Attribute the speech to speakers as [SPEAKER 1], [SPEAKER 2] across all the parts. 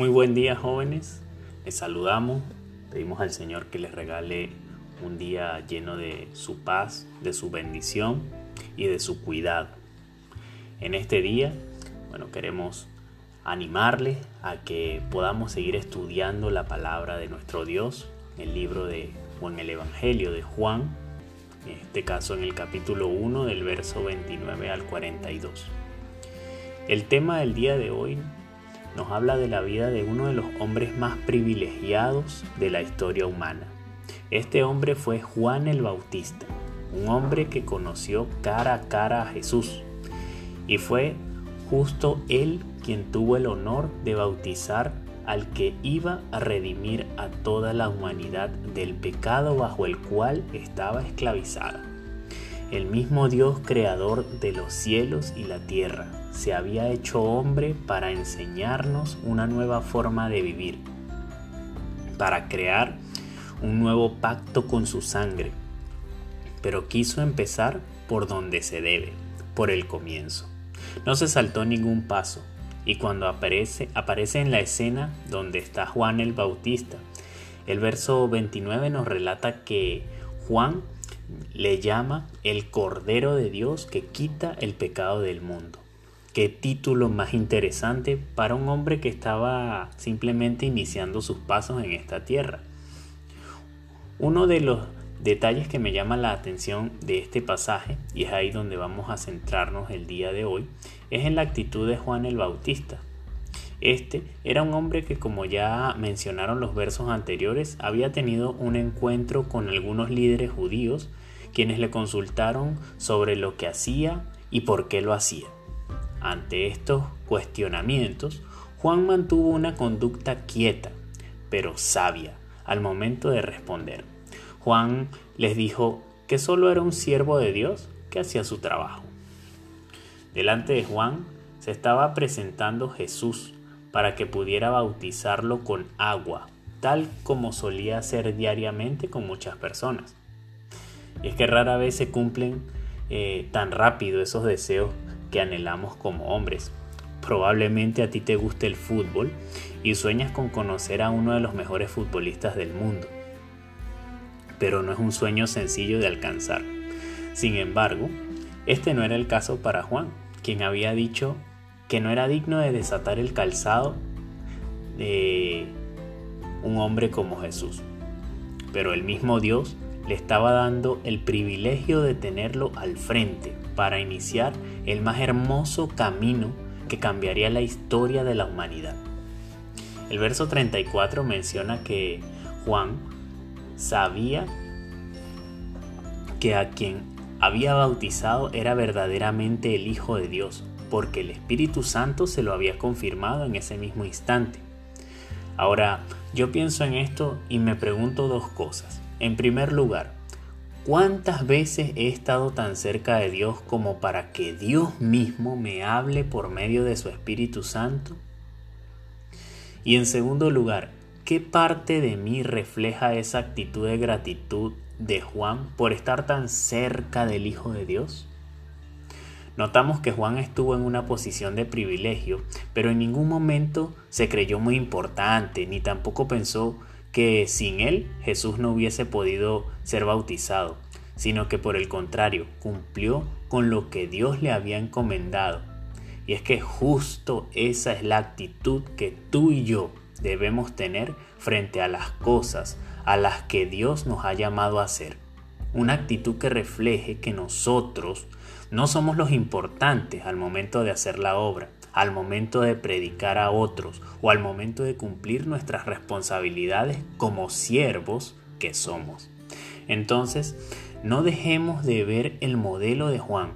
[SPEAKER 1] Muy buen día jóvenes, les saludamos, pedimos al Señor que les regale un día lleno de su paz, de su bendición y de su cuidado. En este día, bueno, queremos animarles a que podamos seguir estudiando la palabra de nuestro Dios, el libro de o en el Evangelio de Juan, en este caso en el capítulo 1 del verso 29 al 42. El tema del día de hoy nos habla de la vida de uno de los hombres más privilegiados de la historia humana. Este hombre fue Juan el Bautista, un hombre que conoció cara a cara a Jesús. Y fue justo él quien tuvo el honor de bautizar al que iba a redimir a toda la humanidad del pecado bajo el cual estaba esclavizada. El mismo Dios creador de los cielos y la tierra se había hecho hombre para enseñarnos una nueva forma de vivir, para crear un nuevo pacto con su sangre, pero quiso empezar por donde se debe, por el comienzo. No se saltó ningún paso, y cuando aparece, aparece en la escena donde está Juan el Bautista, el verso 29 nos relata que Juan le llama el Cordero de Dios que quita el pecado del mundo. Qué título más interesante para un hombre que estaba simplemente iniciando sus pasos en esta tierra. Uno de los detalles que me llama la atención de este pasaje, y es ahí donde vamos a centrarnos el día de hoy, es en la actitud de Juan el Bautista. Este era un hombre que, como ya mencionaron los versos anteriores, había tenido un encuentro con algunos líderes judíos, quienes le consultaron sobre lo que hacía y por qué lo hacía. Ante estos cuestionamientos, Juan mantuvo una conducta quieta, pero sabia, al momento de responder. Juan les dijo que solo era un siervo de Dios que hacía su trabajo. Delante de Juan se estaba presentando Jesús para que pudiera bautizarlo con agua, tal como solía hacer diariamente con muchas personas. Es que rara vez se cumplen eh, tan rápido esos deseos que anhelamos como hombres. Probablemente a ti te guste el fútbol y sueñas con conocer a uno de los mejores futbolistas del mundo pero no es un sueño sencillo de alcanzar. Sin embargo, este no era el caso para Juan, quien había dicho que no era digno de desatar el calzado de un hombre como Jesús. Pero el mismo Dios le estaba dando el privilegio de tenerlo al frente para iniciar el más hermoso camino que cambiaría la historia de la humanidad. El verso 34 menciona que Juan sabía que a quien había bautizado era verdaderamente el Hijo de Dios, porque el Espíritu Santo se lo había confirmado en ese mismo instante. Ahora, yo pienso en esto y me pregunto dos cosas. En primer lugar, ¿cuántas veces he estado tan cerca de Dios como para que Dios mismo me hable por medio de su Espíritu Santo? Y en segundo lugar, ¿Qué parte de mí refleja esa actitud de gratitud de Juan por estar tan cerca del Hijo de Dios? Notamos que Juan estuvo en una posición de privilegio, pero en ningún momento se creyó muy importante, ni tampoco pensó que sin él Jesús no hubiese podido ser bautizado, sino que por el contrario cumplió con lo que Dios le había encomendado. Y es que justo esa es la actitud que tú y yo debemos tener frente a las cosas a las que Dios nos ha llamado a hacer. Una actitud que refleje que nosotros no somos los importantes al momento de hacer la obra, al momento de predicar a otros o al momento de cumplir nuestras responsabilidades como siervos que somos. Entonces, no dejemos de ver el modelo de Juan,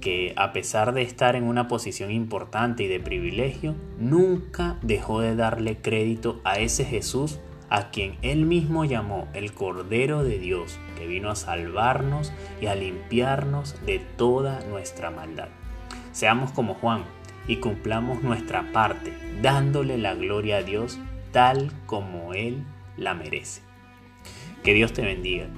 [SPEAKER 1] que a pesar de estar en una posición importante y de privilegio, nunca dejó de darle crédito a ese Jesús a quien él mismo llamó el Cordero de Dios, que vino a salvarnos y a limpiarnos de toda nuestra maldad. Seamos como Juan y cumplamos nuestra parte, dándole la gloria a Dios tal como Él la merece. Que Dios te bendiga